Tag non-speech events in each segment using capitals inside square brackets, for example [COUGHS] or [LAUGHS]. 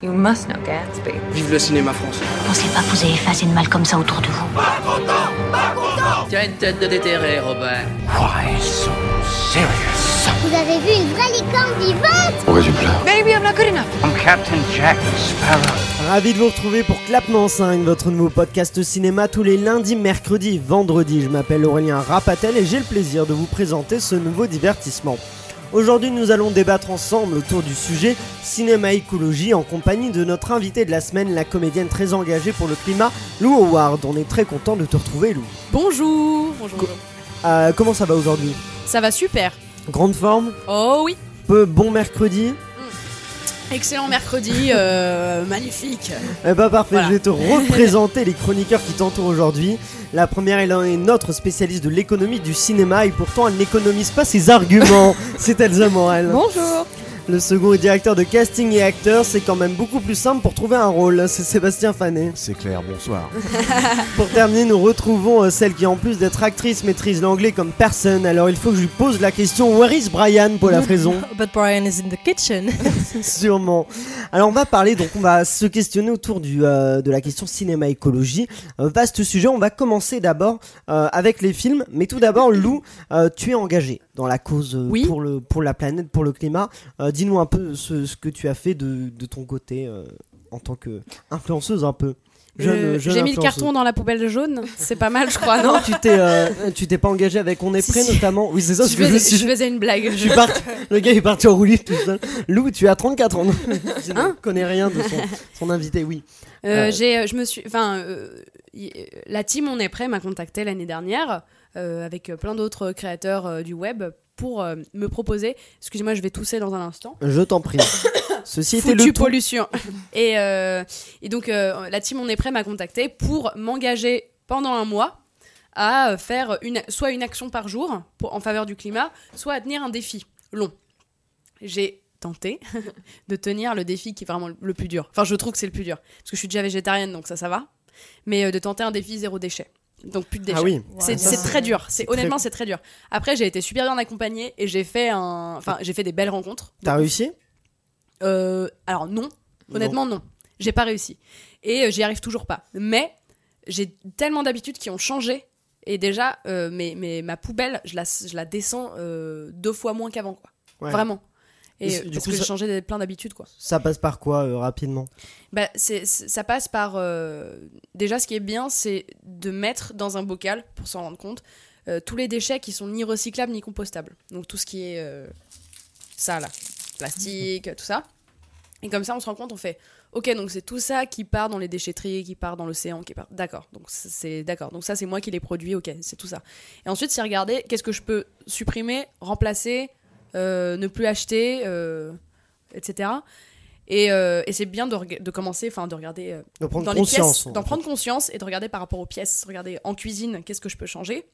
You must know Gatsby. Vive le cinéma français. Pensez pas que vous avez effacé de mal comme ça autour de vous. Tu as une tête de déterré, Robert. Why so serious? Vous avez vu une vraie licorne vivante? Pourquoi tu pleures Maybe I'm not good enough. I'm Captain Jack Sparrow. Ravi de vous retrouver pour Clapement 5, votre nouveau podcast cinéma tous les lundis, mercredis, vendredis. Je m'appelle Aurélien Rapatel et j'ai le plaisir de vous présenter ce nouveau divertissement. Aujourd'hui, nous allons débattre ensemble autour du sujet cinéma écologie en compagnie de notre invité de la semaine, la comédienne très engagée pour le climat, Lou Howard. On est très content de te retrouver, Lou. Bonjour. Bonjour. bonjour. Euh, comment ça va aujourd'hui? Ça va super. Grande forme? Oh oui. Peu bon mercredi? Excellent mercredi, euh, magnifique. Eh bah parfait, Voilà. je vais te représenter les chroniqueurs qui t'entourent aujourd'hui. La première elle est notre spécialiste de l'économie du cinéma et pourtant elle n'économise pas ses arguments. [LAUGHS] C'est Elsa Morel. Bonjour. Le second est directeur de casting et acteur, c'est quand même beaucoup plus simple pour trouver un rôle. C'est Sébastien Fanet. C'est clair, bonsoir. [LAUGHS] Pour terminer, nous retrouvons euh, celle qui en plus d'être actrice maîtrise l'anglais comme personne. Alors il faut que je lui pose la question Where is Brian pour la fraison [LAUGHS] But Brian is in the kitchen. [LAUGHS] Sûrement. Alors on va parler, donc on va se questionner autour du, euh, de la question cinéma écologie. Euh, vaste sujet, on va commencer d'abord euh, avec les films. Mais tout d'abord, Lou, euh, tu es engagé dans la cause euh, Oui. pour, le, pour la planète, pour le climat. Euh, Dis-nous un peu ce, ce que tu as fait de, de ton côté euh, en tant que influenceuse un peu. Euh, J'ai mis le carton dans la poubelle jaune. C'est pas mal, je crois, non Non, tu t'es, euh, tu t'es pas engagé avec On est prêt si. notamment. Oui, c'est ça. je, faisais, suis je faisais une blague. je suis parti- le gars est parti en roue libre tout seul. Lou, tu as 34 ans. [LAUGHS] Je ne Hein connais rien de son, son invité, oui. Euh, j'ai, je me suis, enfin, la team On est prêt m'a contacté l'année dernière avec plein d'autres créateurs euh, du web pour euh, me proposer. Excusez-moi, je vais tousser dans un instant. Je t'en prie. [COUGHS] Ceci était le pollution. [LAUGHS] et, euh, et donc, euh, la team On est prêt m'a contacté pour m'engager pendant un mois à faire une, soit une action par jour pour, en faveur du climat, soit à tenir un défi long. J'ai tenté [LAUGHS] de tenir le défi qui est vraiment le plus dur. Enfin, je trouve que c'est le plus dur. Parce que je suis déjà végétarienne, donc ça, ça va. Mais euh, de tenter un défi zéro déchet. Donc plus de déchets. Ah oui. C'est très dur. C'est très- honnêtement c'est très dur. Après j'ai été super bien accompagnée et j'ai fait un, enfin j'ai fait des belles rencontres. T'as réussi? Euh, alors non, honnêtement non, j'ai pas réussi et euh, j'y arrive toujours pas. Mais j'ai tellement d'habitudes qui ont changé et déjà euh, mais, mais ma poubelle je la je la descends euh, deux fois moins qu'avant quoi. Ouais. Vraiment. Et euh, du parce coup, que j'ai changé plein d'habitudes quoi. Ça passe par quoi euh, rapidement? Bah, c'est, c'est- ça passe par. euh, déjà, ce qui est bien, c'est de mettre dans un bocal, pour s'en rendre compte, euh, tous les déchets qui sont ni recyclables ni compostables. Donc, tout ce qui est. ça, là. Plastique, tout ça. Et comme ça, on se rend compte, on fait. Ok, donc c'est tout ça qui part dans les déchetteries, qui part dans l'océan, qui part. D'accord. Donc c'est d'accord. Donc ça, c'est moi qui les produis. Ok, c'est tout ça. Et ensuite, c'est regarder qu'est-ce que je peux supprimer, remplacer, ne plus acheter, euh, etc. Et, euh, et c'est bien de, commencer, enfin de regarder euh, De prendre dans les pièces, en d'en prendre conscience et de regarder par rapport aux pièces. Regarder en cuisine, qu'est-ce que je peux changer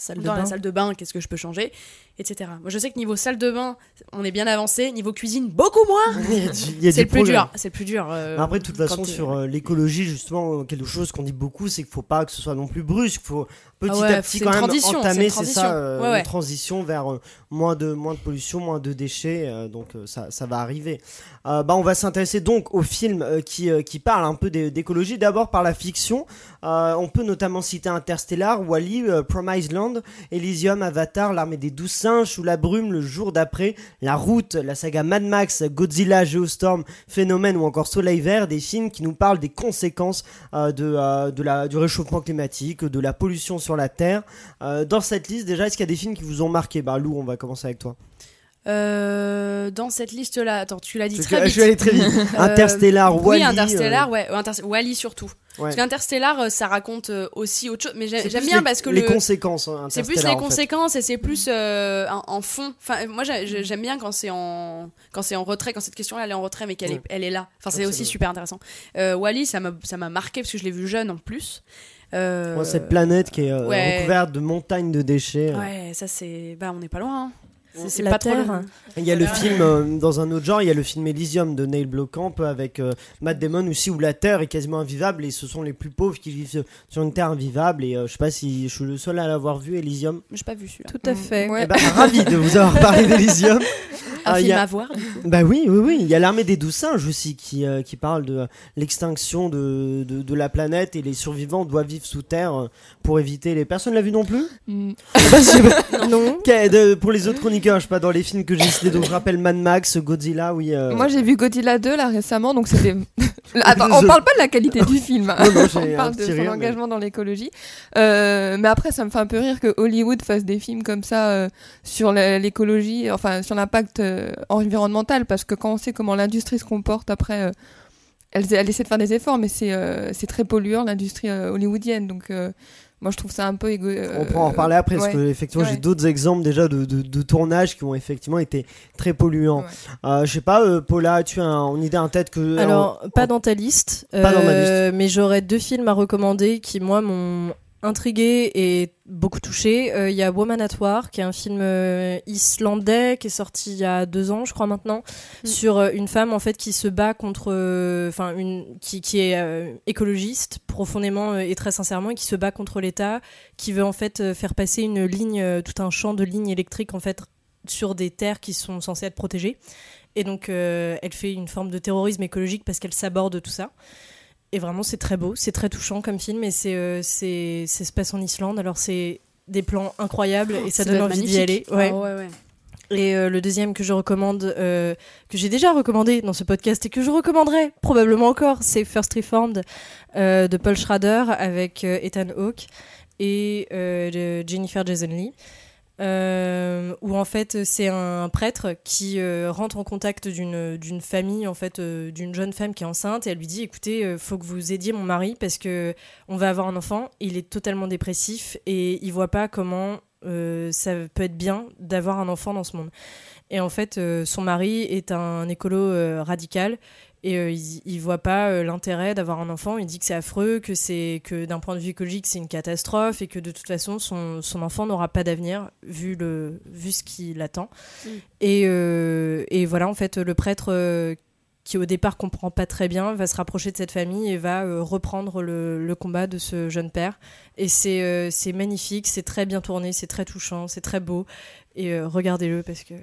Salle de Dans la bain. salle de bain, qu'est-ce que je peux changer Etc. Moi, je sais que niveau salle de bain, on est bien avancé. Niveau cuisine, beaucoup moins. [LAUGHS] C'est le plus dur. C'est le plus dur. euh, Mais Après, de toute quand façon, t'es- sur euh, l'écologie, justement, euh, quelque chose qu'on dit beaucoup, c'est qu'il faut pas que ce soit non plus brusque. Il faut petit Ah ouais, à petit c'est quand une même transition, c'est entamer, une c'est transition. ça, euh, Ouais, ouais. une transition vers euh, moins de moins de pollution, moins de déchets. euh, donc euh, ça, ça va arriver. Euh, bah, on va s'intéresser donc au film euh, qui euh, qui parle un peu d'é- d'écologie. D'abord par la fiction. Euh, on peut notamment citer Interstellar, Wally, euh, Promised Land, Elysium, Avatar, l'armée des douze singes, sous la brume, le jour d'après, la route, la saga Mad Max, Godzilla, Geostorm, Phénomène ou encore Soleil Vert, des films qui nous parlent des conséquences euh, euh, du réchauffement climatique, de la pollution sur la Terre. Euh, dans cette liste, déjà, est-ce qu'il y a des films qui vous ont marqué? Bah Lou, on va commencer avec toi. Euh, dans cette liste-là, attends, tu l'as dit très que, vite. Je vais aller très vite. [LAUGHS] Euh, Interstellar, oui, Wally. Interstellar, euh, ouais, Inter- Wally surtout. ouais. Parce qu'Interstellar, euh, ça raconte euh, aussi autre chose. Mais j'aime bien les- parce que les le. conséquences. hein, C'est plus Interstellar, les fait. conséquences et c'est plus euh, en, en fond. Enfin, moi j'ai- j'ai- j'aime bien quand c'est en quand c'est en retrait, quand cette question-là elle est en retrait, mais qu'elle Ouais. est, elle est là. Enfin, c'est aussi super intéressant. Euh, Wally, ça m'a ça m'a marqué parce que je l'ai vu jeune en plus. Euh, Ouais, cette planète qui est euh, ouais. recouverte de montagnes de déchets. euh. Ouais, ça c'est bah on n'est pas loin. hein. C'est- C'est La pas Terre. Il y a le film, euh, dans un autre genre, il y a le film Elysium de Neil Blomkamp avec euh, Matt Damon aussi, où la Terre est quasiment invivable et ce sont les plus pauvres qui vivent sur une Terre invivable. Et euh, je sais pas si je suis le seul à l'avoir vu, Elysium. J'ai pas vu celui-là. Tout à fait. Eh ben, ravi de vous avoir parlé [LAUGHS] d'Elysium. Un Ah, il y film a- à voir. Bah oui, oui, oui. Il y a l'armée des douze singes aussi qui, euh, qui parle de euh, l'extinction de, de, de la planète et les survivants doivent vivre sous terre euh, pour éviter les. Personne l'a vu non plus? Mm. [LAUGHS] Bah. Non. De- Pour les autres chroniqueurs, je sais pas, dans les films que j'ai cités, donc je rappelle Mad Max, Godzilla, oui. euh, Moi j'ai vu Godzilla 2 là récemment, donc c'était. [LAUGHS] Attends, on parle pas de la qualité du [LAUGHS] film, hein. Non, non, j'ai on parle de son rire, mais- engagement dans l'écologie. Euh, mais après, ça me fait un peu rire que Hollywood fasse des films comme ça euh, sur l'écologie, enfin sur l'impact environnemental, parce que quand on sait comment l'industrie se comporte après. elle, elle essaie de faire des efforts, mais c'est très polluant l'industrie hollywoodienne. Donc, moi, je trouve ça un peu égo. On pourra en reparler après, parce que effectivement j'ai d'autres exemples déjà de, de, de tournages qui ont effectivement été très polluants. Ouais. Euh, je sais pas, euh, Paula, tu as un- une idée en tête que. Alors, en- pas dans ta liste. Pas dans ma euh, Mais j'aurais deux films à recommander qui, moi, m'ont intrigué et beaucoup touché. Euh, Il y a Woman at War, qui est un film euh, islandais qui est sorti il y a deux ans, je crois maintenant, Mm. sur euh, une femme en fait qui se bat contre, enfin une qui, qui est écologiste profondément et très sincèrement et qui se bat contre l'État, qui veut en fait faire passer une ligne, tout un champ de lignes électriques en fait sur des terres qui sont censées être protégées. Et donc, elle fait une forme de terrorisme écologique parce qu'elle s'aborde tout ça. Et vraiment, c'est très beau, c'est très touchant comme film. Et c'est, euh, c'est, ça se passe en Islande. Alors, c'est des plans incroyables et ça, donne envie d'y aller. Ouais. Ah ouais, ouais. Et euh, le deuxième que je recommande, euh, que j'ai déjà recommandé dans ce podcast et que je recommanderai probablement encore, c'est First Reformed euh, de Paul Schrader avec Ethan Hawke et Jennifer Jason Leigh. Euh, où en fait c'est un prêtre qui euh, rentre en contact d'une famille en fait euh, d'une jeune femme qui est enceinte et elle lui dit écoutez faut que vous aidiez mon mari parce que on va avoir un enfant. Il est totalement dépressif et il voit pas comment ça peut être bien d'avoir un enfant dans ce monde. Et en fait son mari est un écolo radical et euh, il, il voit pas euh, l'intérêt d'avoir un enfant. Il dit que c'est affreux, que c'est que d'un point de vue écologique c'est une catastrophe et que de toute façon son, son enfant n'aura pas d'avenir vu le vu ce qui l'attend. Mm. Et, euh, et voilà en fait le prêtre euh, qui au départ comprend pas très bien va se rapprocher de cette famille et va reprendre le, le combat de ce jeune père. Et c'est c'est magnifique, c'est très bien tourné, c'est très touchant, c'est très beau. Et euh, regardez-le parce que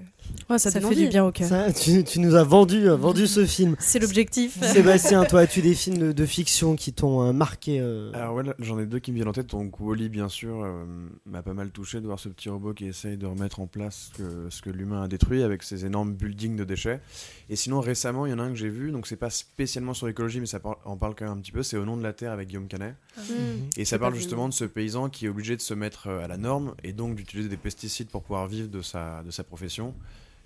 Ouais, ça, ça, fait du bien au cœur. Ça, tu, tu nous as vendu, euh, vendu ce [LAUGHS] film. C'est l'objectif. [LAUGHS] Sébastien, toi, as-tu des films de, de fiction qui t'ont euh, marqué euh, Alors ouais, j'en ai deux qui me viennent en tête. Donc Wally, bien sûr, euh, m'a pas mal touché de voir ce petit robot qui essaye de remettre en place ce que, ce que l'humain a détruit avec ses énormes buildings de déchets. Et sinon, récemment, il y en a un que j'ai vu. Donc c'est pas spécialement sur l'écologie, mais ça par- en parle quand même un petit peu. C'est Au nom de la terre avec Guillaume Canet. Mm. Et ça parle justement de ce paysan qui est obligé de se mettre à la norme et donc d'utiliser des pesticides pour pouvoir vivre de sa, profession.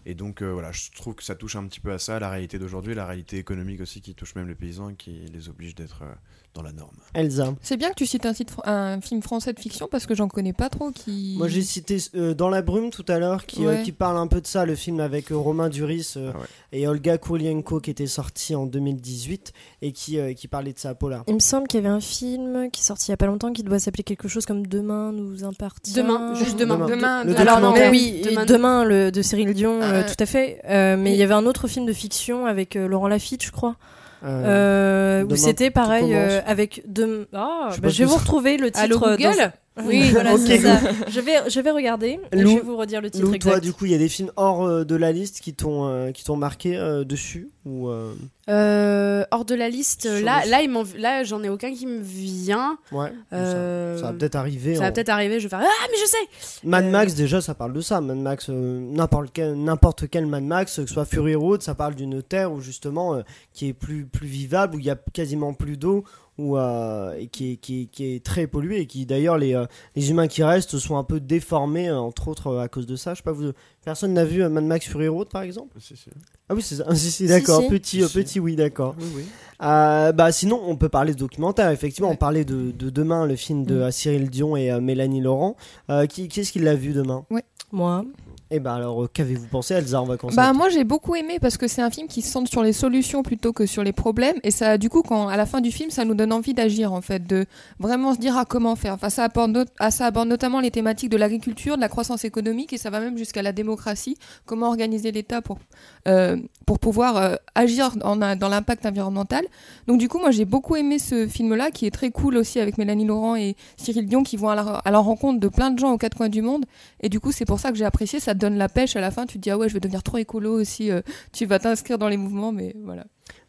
Et donc euh, voilà, je trouve que ça touche un petit peu à ça, la réalité d'aujourd'hui, la réalité économique aussi qui touche même les paysans et qui les oblige d'être euh, dans la norme. Elsa C'est bien que tu cites un, site fr- un film français de fiction parce que j'en connais pas trop qui. Moi j'ai cité euh, Dans la brume tout à l'heure qui, euh, Ouais. qui parle un peu de ça, le film avec Romain Duris euh, Ah ouais. et Olga Kurylenko qui était sorti en 2018 et qui, euh, qui parlait de ça, Paula. Il me semble qu'il y avait un film qui est sorti il y a pas longtemps qui doit s'appeler quelque chose comme Demain nous appartient. Demain, juste demain. Demain. Demain, Le de- Alors non, mais oui, Demain. Demain, le, de Cyril Dion, euh, Euh, tout à fait. Euh, mais il y avait un autre film de fiction avec euh, Laurent Lafitte, je crois, Euh, euh, où c'était pareil euh, avec de. Ah, Je bah, je vais vous retrouver le titre. Allô, euh, Google dans- [LAUGHS] Oui, voilà, c'est ça. [LAUGHS] Je vais, je vais regarder et Lou- je vais vous redire le titre Lou, exact. toi, du coup, il y a des films hors euh, de la liste qui t'ont euh, qui t'ont marqué euh, dessus ou euh, Euh, hors de la liste, Sur là, là, il m'en- là, j'en ai aucun qui me vient. ouais. Euh, Ça, ça va peut-être arriver. Ça va peut-être arriver. Je vais faire ah mais je sais. Mad Euh, Max déjà ça parle de ça Mad Max euh, n'importe quel n'importe quel Mad Max que ce soit Fury Road ça parle d'une terre où justement euh, qui est plus plus vivable où il y a quasiment plus d'eau où euh, et qui est, qui, est, qui est très polluée et qui d'ailleurs les euh, les humains qui restent sont un peu déformés euh, entre autres à cause de ça je sais pas vous personne n'a vu Mad Max Fury Road par exemple? Si, si. ah oui c'est ça si, [LAUGHS] si, d'accord si. petit Si. petit oui d'accord Oui, oui. euh, bah sinon, on peut parler de documentaire. Effectivement, on parlait de, de Demain, le film de Mm. Cyril Dion et euh, Mélanie Laurent. Euh, qui, qui est-ce qui l'a vu demain? Moi, Et bah alors, euh, qu'avez-vous pensé, Elsa On va commencer. Bah moi j'ai beaucoup aimé parce que c'est un film qui se centre sur les solutions plutôt que sur les problèmes et ça du coup quand à la fin du film ça nous donne envie d'agir en fait de vraiment se dire à comment faire? Enfin ça aborde, not- ah, ça aborde notamment les thématiques de l'agriculture, de la croissance économique et ça va même jusqu'à la démocratie, comment organiser l'État pour euh, pour pouvoir euh, agir en- dans l'impact environnemental. Donc du coup moi j'ai beaucoup aimé ce film là qui est très cool aussi avec Mélanie Laurent et Cyril Dion qui vont à la, à la rencontre de plein de gens aux quatre coins du monde et du coup c'est pour ça que j'ai apprécié ça te donne la pêche à la fin, tu te dis ah ouais, je vais devenir trop écolo aussi. euh, tu vas t'inscrire dans les mouvements, mais voilà.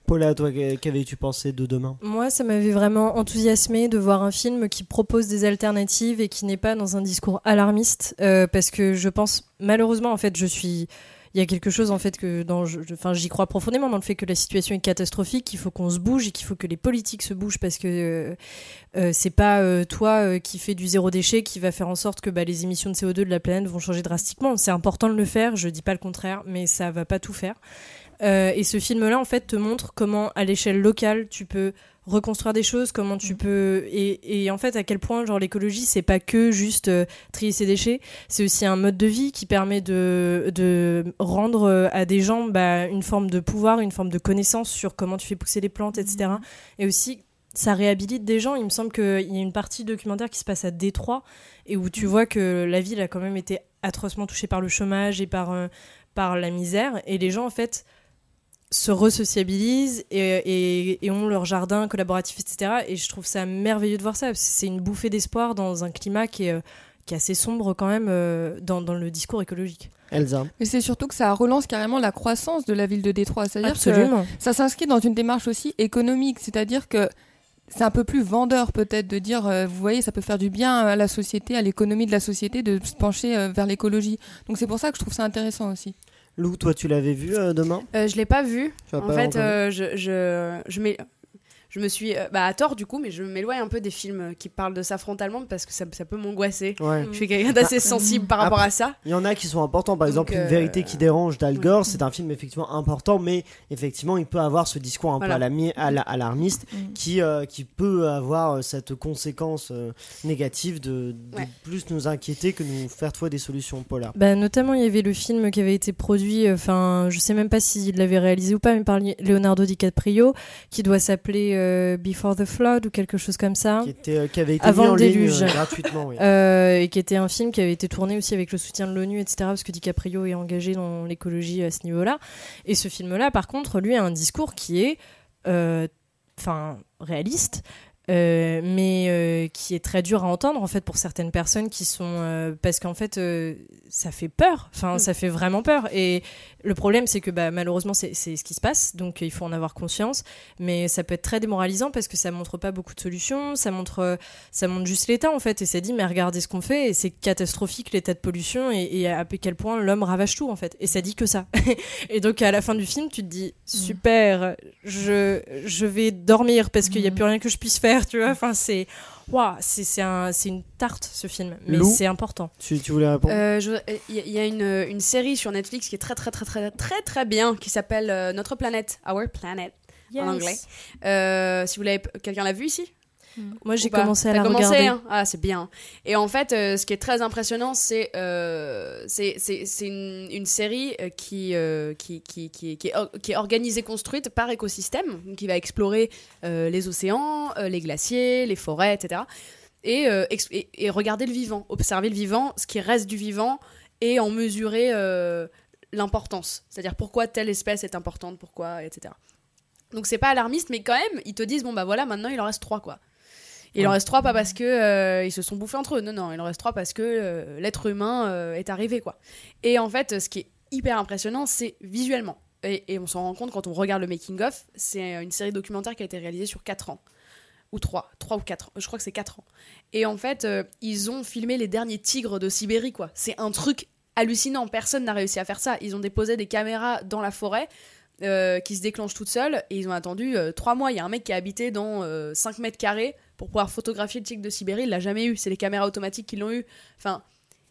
Paula, toi, qu'avais-tu pensé de demain? Moi, ça m'avait vraiment enthousiasmé de voir un film qui propose des alternatives et qui n'est pas dans un discours alarmiste, euh, parce que je pense, malheureusement, en fait, je suis. Il y a quelque chose en fait que enfin, j'y crois profondément dans le fait que la situation est catastrophique, qu'il faut qu'on se bouge et qu'il faut que les politiques se bougent parce que euh, euh, c'est pas euh, toi qui fais du zéro déchet qui va faire en sorte que bah, les émissions de CO2 de la planète vont changer drastiquement. C'est important de le faire, je dis pas le contraire, mais ça va pas tout faire. Euh, et ce film-là, en fait, te montre comment, à l'échelle locale, tu peux reconstruire des choses, comment tu peux et, et en fait à quel point genre l'écologie c'est pas que juste euh, trier ses déchets, c'est aussi un mode de vie qui permet de, de rendre euh, à des gens bah, une forme de pouvoir, une forme de connaissance sur comment tu fais pousser les plantes, etc. Et aussi ça réhabilite des gens. Il me semble qu'il y a une partie documentaire qui se passe à Détroit et où tu vois que la ville a quand même été atrocement touchée par le chômage et par, euh, par la misère. Et les gens, en fait, se resociabilisent et, et, et ont leur jardin collaboratif, etc. Et je trouve ça merveilleux de voir ça. parce que C'est une bouffée d'espoir dans un climat qui est, euh, qui est assez sombre quand même euh, dans, dans le discours écologique. Elsa. Mais c'est surtout que ça relance carrément la croissance de la ville de Détroit. C'est-à-dire que Absolument. ça s'inscrit dans une démarche aussi économique, c'est-à-dire que c'est un peu plus vendeur peut-être de dire, euh, vous voyez, ça peut faire du bien à la société, à l'économie de la société de se pencher euh, vers l'écologie. Donc c'est pour ça que je trouve ça intéressant aussi. Lou, toi, tu l'avais vu euh, demain? Euh, je l'ai pas vu. En pas fait, euh, je, je, je, m'é- je me suis. euh, bah, à tort, du coup, mais je m'éloigne un peu des films qui parlent de ça frontalement parce que ça, ça peut m'angoisser. Ouais. Je suis quelqu'un d'assez sensible par rapport Après, à ça. Il y en a qui sont importants, par exemple Donc, Une euh, vérité qui dérange d'Al Gore, c'est un film effectivement important, mais effectivement il peut avoir ce discours un Voilà. peu alarmiste Mm. qui, euh, qui peut avoir cette conséquence euh, négative de, de Ouais. plus nous inquiéter que nous faire trouver des solutions polaires. Bah, notamment, il y avait le film qui avait été produit, euh, enfin, je sais même pas s'il l'avait réalisé ou pas, mais par Leonardo DiCaprio, qui doit s'appeler euh, Before the Flood ou quelque chose comme ça. Qui, était, euh, qui avait été Avant mis le déluge. euh, gratuitement. oui. [LAUGHS] Et qui était un film qui avait été tourné aussi avec le soutien de l'ONU, etc., parce que DiCaprio est engagé dans l'écologie à ce niveau-là. Et ce film-là, par contre, lui a un discours qui est, enfin, réaliste. Euh, mais euh, qui est très dur à entendre en fait pour certaines personnes qui sont euh, parce qu'en fait ça fait peur. Enfin Mm. ça fait vraiment peur. Et le problème c'est que bah, malheureusement c'est ce qui se passe. Donc il faut en avoir conscience. Mais ça peut être très démoralisant parce que ça montre pas beaucoup de solutions. Ça montre ça montre juste l'état en fait. Et ça dit mais regardez ce qu'on fait. Et c'est catastrophique l'état de pollution et, et à quel point l'homme ravage tout en fait. Et ça dit que ça. [LAUGHS] Et donc à la fin du film tu te dis super je je vais dormir parce qu'il y a plus rien que je puisse faire tu vois. Enfin c'est waouh c'est c'est un c'est une tarte ce film. Mais c'est important. Tu, tu voulais répondre? Euh, je- Il y, a- il y a une, une série sur Netflix qui est très très très très très très bien qui s'appelle euh, Notre planète, Our Planet en anglais. Euh, si vous l'avez, quelqu'un l'a vu ici? Moi j'ai commencé à la commencé, regarder hein Ah, c'est bien. Et en fait, euh, ce qui est très impressionnant, c'est euh, c'est une, une série euh, qui, euh, qui, qui, qui, qui est, qui est organisée, construite par écosystème, donc qui va explorer les océans, les glaciers, les forêts, etc. Et, et, et regarder le vivant, observer le vivant, ce qui reste du vivant, et en mesurer l'importance. C'est-à-dire pourquoi telle espèce est importante, pourquoi, etc. Donc c'est pas alarmiste, mais quand même, ils te disent, bon bah voilà, maintenant il en reste trois, quoi. Il en reste trois pas parce que euh, ils se sont bouffés entre eux. Non, non, il en reste trois parce que euh, l'être humain euh, est arrivé, quoi. Et en fait, ce qui est hyper impressionnant, c'est visuellement. Et, et on s'en rend compte quand on regarde le making of. C'est une série documentaire qui a été réalisée sur 4 ans ou 3, 3 ou 4, je crois que c'est 4 ans. Et en fait, ils ont filmé les derniers tigres de Sibérie, quoi. C'est un truc hallucinant, personne n'a réussi à faire ça. Ils ont déposé des caméras dans la forêt qui se déclenchent toutes seules et ils ont attendu 3 mois. Il y a un mec qui a habité dans 5 mètres carrés pour pouvoir photographier le tigre de Sibérie, il l'a jamais eu. C'est les caméras automatiques qui l'ont eu. Enfin,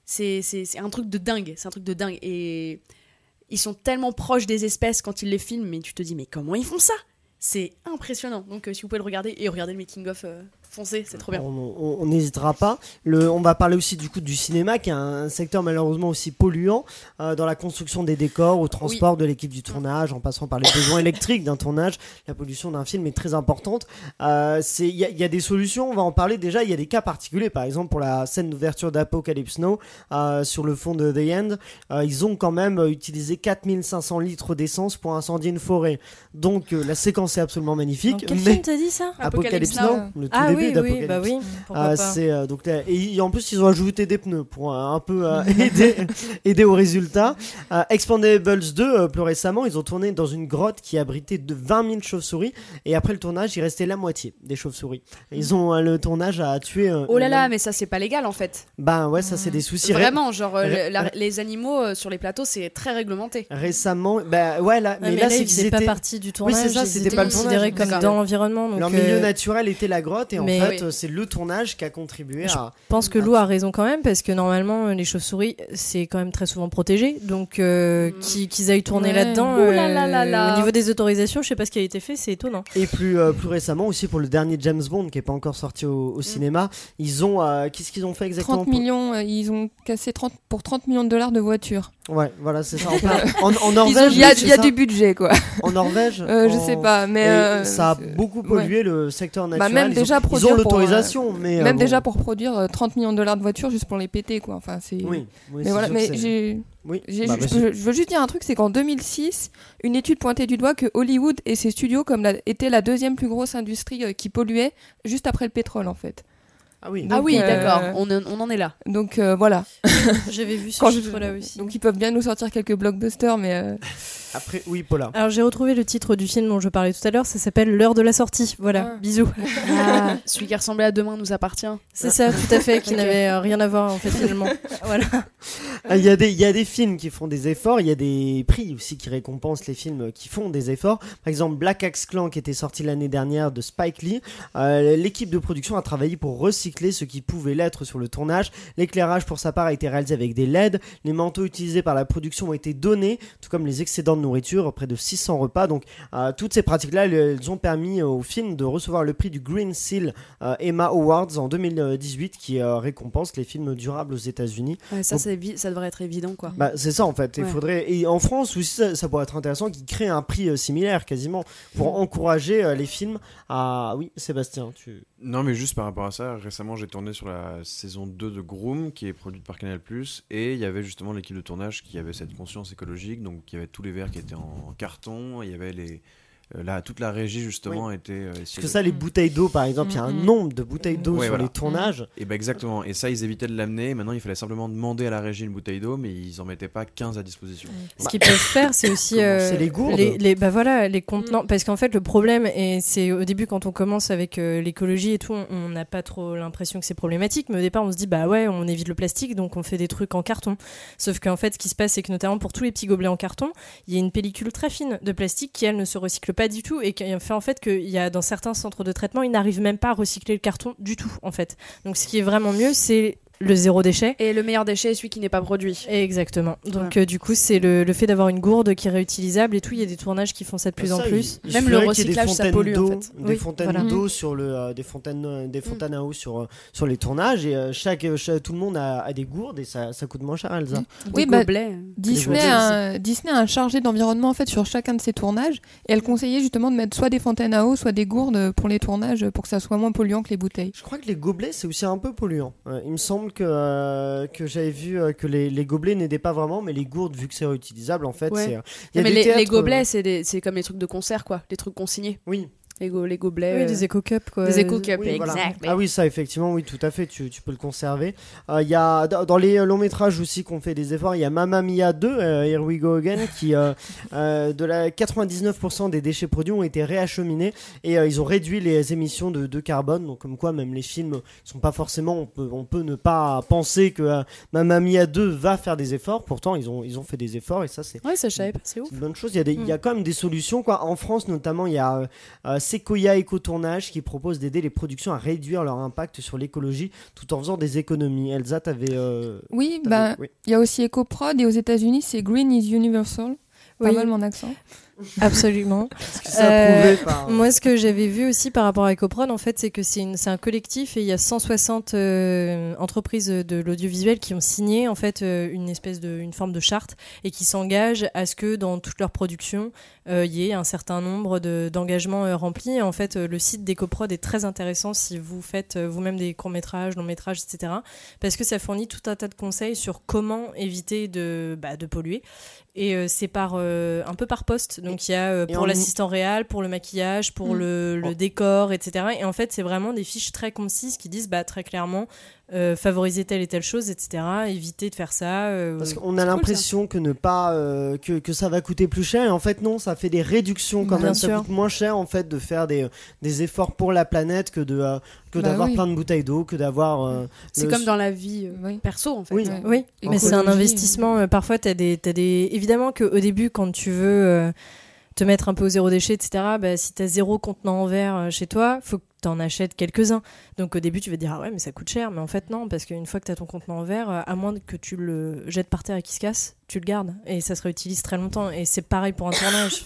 c'est un truc de dingue. C'est un truc de dingue. Et ils sont tellement proches des espèces quand ils les filment, mais tu te dis, mais comment ils font ça? C'est impressionnant. Donc, euh, si vous pouvez le regarder et regarder le making-of, euh, foncez, c'est trop bien. On n'hésitera pas. Le, on va parler aussi du coup du cinéma, qui est un secteur malheureusement aussi polluant euh, dans la construction des décors, au transport de l'équipe du tournage, en passant par les besoins électriques d'un tournage. La pollution d'un film est très importante. Euh, c'est- Il y, a- il y a des solutions, on va en parler déjà. Il y a des cas particuliers, par exemple pour la scène d'ouverture d'Apocalypse Now euh, sur le fond de The End. euh, ils ont quand même utilisé 4500 litres d'essence pour incendier une forêt. Donc euh, la séquence est absolument magnifique. Dans quel mais film t'as dit ça? Apocalypse Apocalypse Now, Now. le tout Ah début. Début oui, d'Apocalypse. bah oui, pourquoi Euh, pas. c'est euh, donc là- et en plus ils ont ajouté des pneus pour euh, un peu euh, [LAUGHS] aider aider au résultat. Euh, Expandables 2 euh, plus récemment ils ont tourné dans une grotte qui abritait de 20 000 chauves-souris et après le tournage il restait la moitié des chauves-souris. Ils ont euh, le tournage a tué. euh, Oh là là, mais ça c'est pas légal en fait. Bah ouais ça c'est des soucis. Ré- Vraiment, genre euh, ré- le- la- les animaux euh, sur les plateaux c'est très réglementé. Récemment bah ouais là mais, mais là, là, c'est ils pas étaient partie du Oui, tournage. c'est ça, ils étaient pas considérés comme dans l'environnement. donc, leur euh, milieu naturel était la grotte et en mais- fait Oui. euh, c'est le tournage qui a contribué Je à. Je pense que Lou a raison quand même parce que normalement les chauves-souris c'est quand même très souvent protégé donc euh, Mm. qu'ils qu'ils aillent tourner Ouais. là-dedans Ouh là là là euh, là. au niveau des autorisations je sais pas ce qui a été fait c'est étonnant Et plus, euh, plus récemment aussi pour le dernier James Bond qui est pas encore sorti au, au cinéma, ils ont euh, qu'est-ce qu'ils ont fait exactement 30 pour- millions, euh, ils ont cassé 30, pour 30 millions de dollars de voitures. Ouais, voilà, c'est ça. [LAUGHS] En, en, en Norvège, Il y a, y du budget, quoi. En Norvège, [LAUGHS] Euh, je en- sais pas, mais. euh, ça a beaucoup ouais. pollué le secteur Bah, naturel. même ils ont, déjà ils ont l'autorisation, mais euh, Même bon. déjà pour produire euh, 30 millions de dollars de voitures juste pour les péter, quoi. Enfin, c'est. Oui, oui, Mais c'est voilà, mais j'ai. Oui, bah, je, je veux juste dire un truc, c'est qu'en 2006, une étude pointait du doigt que Hollywood et ses studios comme la, étaient la deuxième plus grosse industrie euh, qui polluait juste après le pétrole en fait. Ah oui. ah oui, euh, d'accord, on, en- on en est là. Donc euh, voilà. j'avais vu [LAUGHS] ce Quand je- chiffre là aussi Donc ils peuvent bien nous sortir quelques blockbusters, mais euh, Après, oui, Paula. alors j'ai retrouvé le titre du film dont je parlais tout à l'heure ça s'appelle l'heure de la sortie voilà Ah. bisous [LAUGHS] Ah, celui qui ressemblait à Demain nous appartient. c'est ça tout à fait qui [LAUGHS] n'avait euh, rien à voir en fait finalement [LAUGHS] voilà Ah, Il y, a des, il y a des films qui font des efforts, il y a des prix aussi qui récompensent les films qui font des efforts. Par exemple, Black Axe Clan qui était sorti l'année dernière de Spike Lee. Euh, L'équipe de production a travaillé pour recycler ce qui pouvait l'être sur le tournage. L'éclairage pour sa part a été réalisé avec des LED. Les manteaux utilisés par la production ont été donnés, tout comme les excédents de nourriture, près de 600 repas. Donc euh, toutes ces pratiques-là, elles, elles ont permis au film de recevoir le prix du Green Seal euh, Emma Awards en 2018 qui euh, récompense les films durables aux États-Unis. Ouais, ça, Donc- ça devrait être évident quoi. Bah, c'est ça en fait. Il Ouais. faudrait et en France aussi ça, ça pourrait être intéressant qu'ils créent un prix similaire quasiment pour encourager euh, les films à oui Sébastien tu Non, mais juste par rapport à ça, récemment j'ai tourné sur la saison 2 de Groom, qui est produite par Canal+, et il y avait justement l'équipe de tournage qui avait cette conscience écologique, donc il y avait tous les verres qui étaient en carton, il y avait les... euh, là, toute la régie justement était... euh, parce que de- ça les bouteilles d'eau par exemple il y a un nombre de bouteilles d'eau Ouais, sur voilà. les tournages Et bah exactement, et ça ils évitaient de l'amener, maintenant il fallait simplement demander à la régie une bouteille d'eau, mais ils en mettaient pas 15 à disposition. Ce qu'ils peuvent faire, c'est aussi euh, c'est les gourdes les, bah voilà, les contenants. Parce qu'en fait, le problème, et c'est au début quand on commence avec euh, l'écologie et tout, on- on n'a pas trop l'impression que c'est problématique. Mais au départ, on se dit bah ouais, on évite le plastique, donc on fait des trucs en carton. Sauf qu'en fait, ce qui se passe, c'est que notamment pour tous les petits gobelets en carton, il y a une pellicule très fine de plastique qui elle ne se recycle pas du tout et qui fait en fait qu'il y a dans certains centres de traitement, ils n'arrivent même pas à recycler le carton du tout en fait. Donc ce qui est vraiment mieux, c'est le zéro déchet. Et le meilleur déchet est celui qui n'est pas produit. Exactement. Donc euh, du coup, c'est le, le fait d'avoir une gourde qui est réutilisable et tout. Il y a des tournages qui font ça de plus en Ça, plus. il- il Même le recyclage, ça fontaines pollue, en fait. des Oui, fontaines voilà. d'eau sur le euh, des fontaines euh, des fontaines à eau sur sur les tournages et euh, chaque, chaque- tout le monde a, a des gourdes et ça, ça coûte moins cher Elsa Oui, Des bah, gobelets. Disney, a, un- Disney a un chargé d'environnement en fait sur chacun de ses tournages et elle conseillait justement de mettre soit des fontaines à eau, soit des gourdes pour les tournages pour que ça soit moins polluant que les bouteilles. Je crois que les gobelets, c'est aussi un peu polluant. Euh, il me semble que, euh, que j'avais vu euh, que les, les gobelets n'aidaient pas vraiment, mais les gourdes, vu que c'est réutilisable, en fait, Ouais. c'est. euh, il y a mais des les, gobelets, c'est des- c'est comme les trucs de concert, quoi. Les trucs consignés. Oui. Les, go- les gobelets. Oui, euh, des éco-cups quoi. des éco-cups, Oui, voilà. exact. Ah oui, ça, effectivement, oui, tout à fait, tu, tu peux le conserver. Euh, Il y a, dans les euh, longs métrages aussi qu'on fait des efforts, il y a Mamma Mia 2, euh, Here We Go Again, qui, euh, [LAUGHS] euh, de la 99% des déchets produits ont été réacheminés et euh, ils ont réduit les émissions de, de carbone. Donc, comme quoi, même les films sont pas forcément, on peut, on peut ne pas penser que euh, Mamma Mia 2 va faire des efforts. Pourtant, ils ont, ils ont fait des efforts et ça, c'est Ouais, ça, je savais pas. C'est ouf. une bonne chose. Il y, a des- il y a quand même des solutions. Quoi. En France, notamment, il y a Sequoia Ecotournage qui propose d'aider les productions à réduire leur impact sur l'écologie tout en faisant des économies. Elsa, t'avais. euh, Oui, bah oui. il y a aussi EcoProd et aux États-Unis c'est Green is Universal. Pas Oui. mal mon accent. Absolument. [LAUGHS] Euh, par- Moi, ce que j'avais vu aussi par rapport à EcoProd, en fait, c'est que c'est un collectif et il y a 160 euh, entreprises de l'audiovisuel qui ont signé en fait euh, une espèce de une forme de charte et qui s'engagent à ce que dans toute leur production euh, il y ait un certain nombre de- d'engagements euh, remplis. En fait, euh, le site d'EcoProd est très intéressant si vous faites euh, vous-même des courts métrages, longs métrages, etc. Parce que ça fournit tout un tas de conseils sur comment éviter de, bah, de polluer. Et euh, c'est par euh, un peu par poste. Donc il y a euh, pour en- l'assistant réel, pour le maquillage, pour Mm. le, le Oh. décor, etc. Et en fait, c'est vraiment des fiches très concises qui disent bah, très clairement euh, favoriser telle et telle chose, etc. Éviter de faire ça. euh, Parce qu'on a cool, l'impression que ne pas euh, que, que ça va coûter plus cher et en fait non ça fait des réductions quand Bien même ça sûr. coûte moins cher en fait de faire des, des efforts pour la planète que de euh, que Bah d'avoir oui. plein de bouteilles d'eau que d'avoir euh, C'est le- comme dans la vie euh, Oui. perso en fait. Oui. Ouais. Oui, mais c'est un investissement. Parfois, tu as des, t'as des. Évidemment qu'au début, quand tu veux euh, mettre un peu au zéro déchet, etc., bah, si tu zéro contenant en verre euh, chez toi, faut que tu en achètes quelques-uns. Donc au début, tu vas dire, ah ouais, mais ça coûte cher. Mais en fait, non, parce qu'une fois que tu as ton contenant en verre, euh, à moins que tu le jettes par terre et qu'il se casse, tu le gardes. Et ça se réutilise très longtemps. Et c'est pareil pour un tournage.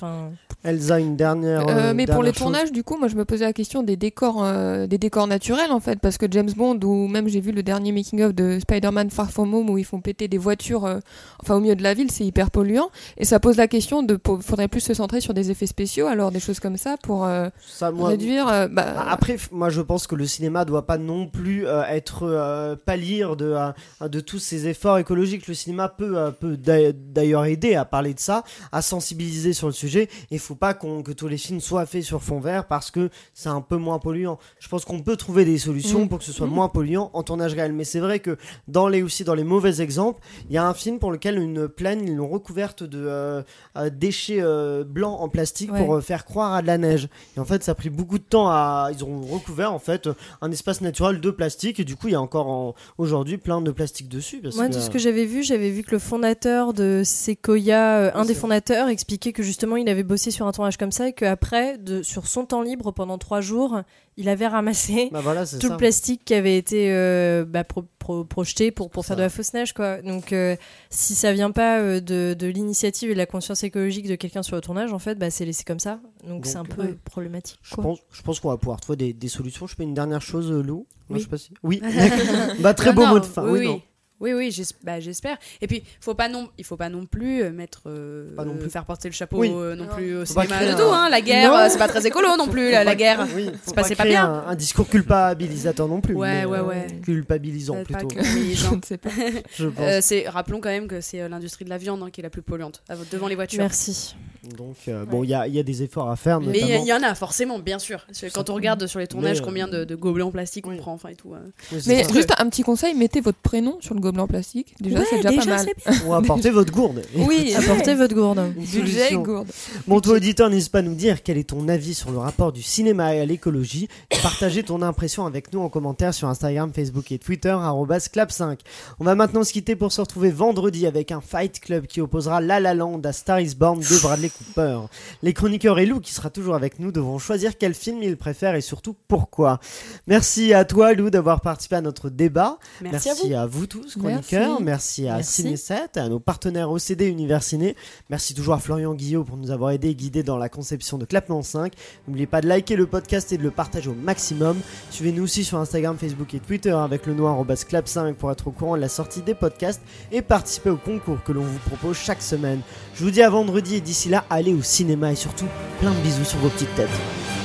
Elsa une dernière Euh, euh, mais pour les chose. tournages, du coup, moi je me posais la question des décors, euh, des décors naturels en fait, parce que James Bond ou même j'ai vu le dernier making of de Spider-Man Far From Home où ils font péter des voitures, euh, enfin au milieu de la ville, c'est hyper polluant, et ça pose la question de, pour- faudrait plus se centrer sur des effets spéciaux, alors des choses comme ça pour ça moi réduire. bah, Ah, Après, moi je pense que le cinéma doit pas non plus être pâlir de, de tous ces efforts écologiques. Le cinéma peut, peut d'a- d'ailleurs aider à parler de ça, à sensibiliser sur le sujet. Il faut pas qu'on que tous les films soient faits sur fond vert parce que c'est un peu moins polluant. Je pense qu'on peut trouver des solutions Mm. pour que ce soit moins polluant en tournage réel. Mais c'est vrai que dans les aussi dans les mauvais exemples, il y a un film pour lequel une plaine ils l'ont recouverte de euh, euh, déchets euh, blancs en plastique Ouais. pour euh, faire croire à de la neige. Et en fait, ça a pris beaucoup de temps à. Ils ont recouvert en fait un espace naturel de plastique et du coup, il y a encore en- aujourd'hui plein de plastique dessus. Parce Moi, que, tout ce que j'avais vu, j'avais vu que le fondateur de Sequoia, un des fondateurs, expliquait que justement il avait bossé sur un tournage comme ça et qu'après, sur son temps libre pendant trois jours, il avait ramassé Bah voilà, tout ça. le plastique qui avait été euh, bah, pro- pro- projeté pour, pour faire Ça. de la fausse neige. Quoi. Donc, euh, si ça vient pas euh, de, de l'initiative et de la conscience écologique de quelqu'un sur le tournage, en fait, bah, c'est laissé comme ça. Donc, c'est un peu ouais. problématique. Je quoi. pense, je pense qu'on va pouvoir trouver des, des solutions. Je fais une dernière chose, Lou. Oui. je sais pas si- Oui. [LAUGHS] bah très Non, beau non, mot de fin. Oui, Oui, oui. Oui, bah, j'espère. Et puis, faut pas non, il faut pas non plus euh, mettre, euh, Pas non plus. faire porter le chapeau Oui. euh, non Non. plus au Faut pas cinéma de un- tout. Hein. La guerre, euh, c'est pas très écolo non plus, la, la guerre. Oui, faut passait pas créer bien. Un, un discours culpabilisateur non plus. Ouais, mais, ouais, euh, ouais. Culpabilisant Euh, pas plutôt. que- [LAUGHS] oui, je ne sais pas. Euh, c'est, rappelons quand même que c'est euh, l'industrie de la viande hein, qui est la plus polluante devant les voitures. Merci. Donc euh, bon, il y a, il y a des efforts à faire. Mais il y, en a forcément, bien sûr. Quand on regarde sur les tournages euh, combien de, gobelets en plastique on prend, enfin et tout. euh. C'est Mais juste un petit conseil, mettez votre prénom sur le gobelet en plastique. Déjà, Ouais, c'est déjà, pas mal. Ou apportez votre gourde. Oui, [LAUGHS] Apportez votre gourde. Une budget solution. gourde. Bon, toi, auditeur, n'hésite pas à nous dire quel est ton avis sur le rapport du cinéma et à l'écologie. Et Partager ton impression avec nous en commentaire sur Instagram, Facebook et Twitter, arrobas clap5. On va maintenant se quitter pour se retrouver vendredi avec un Fight Club qui opposera La La Land à Star is Born de Bradley Cooper. Les chroniqueurs et Lou, qui sera toujours avec nous, devront choisir quel film ils préfèrent et surtout pourquoi. Merci à toi, Lou, d'avoir participé à notre débat. Merci, à vous. vous tous, chroniqueurs. Merci, à Merci. Ciné7, à nos partenaires OCD Univers Ciné. Merci toujours à Florian Guillot pour nous avoir aidé et guidé dans la conception de Clapement 5. N'oubliez pas de liker le podcast et de le partager au maximum. Suivez-nous aussi sur Instagram, Facebook et Twitter avec le noir clap5 pour être au courant de la sortie des podcasts et participer au concours que l'on vous propose chaque semaine. Je vous dis à vendredi et d'ici là, allez au cinéma et surtout plein de bisous sur vos petites têtes.